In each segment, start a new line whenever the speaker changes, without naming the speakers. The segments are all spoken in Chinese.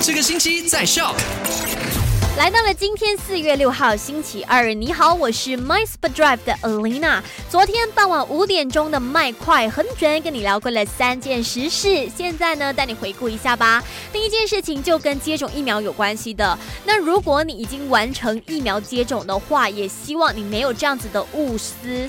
这个星期在笑。
来到了今天四月六号星期二，你好，我是 My Super Drive 的 Alina。昨天傍晚五点钟的麦快很准，跟你聊过了三件实事，现在呢带你回顾一下吧。第一件事情就跟接种疫苗有关系的，那如果你已经完成疫苗接种的话，也希望你没有这样子的误思。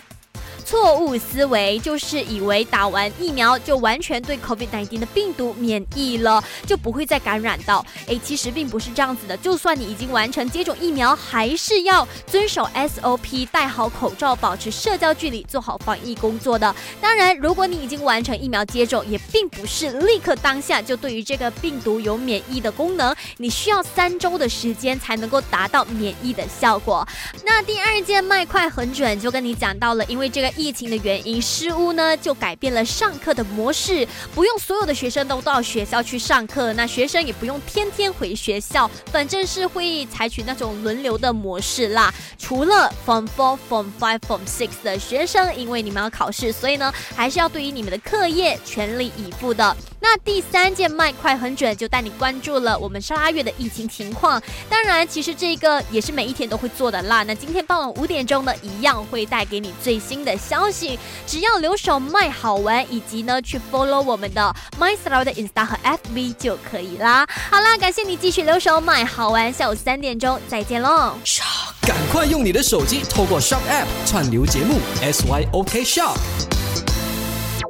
错误思维就是以为打完疫苗就完全对 COVID-19 的病毒免疫了，就不会再感染到。哎，其实并不是这样子的。就算你已经完成接种疫苗，还是要遵守 SOP，戴好口罩，保持社交距离，做好防疫工作的。当然，如果你已经完成疫苗接种，也并不是立刻当下就对于这个病毒有免疫的功能，你需要三周的时间才能够达到免疫的效果。那第二件麦快很准，就跟你讲到了，因为这个。疫情的原因，失屋呢就改变了上课的模式，不用所有的学生都到学校去上课，那学生也不用天天回学校，反正是会采取那种轮流的模式啦。除了 Form Four、Form Five、Form Six 的学生，因为你们要考试，所以呢还是要对于你们的课业全力以赴的。那第三件麦快很准，就带你关注了我们沙拉月的疫情情况。当然，其实这个也是每一天都会做的啦。那今天傍晚五点钟呢，一样会带给你最新的消息。只要留守麦好玩，以及呢去 follow 我们的 My s t a r 的 Insta 和 FB 就可以啦。好啦，感谢你继续留守麦好玩，下午三点钟再见喽。
赶快用你的手机透过 Shop App 串流节目 SYOK Shop。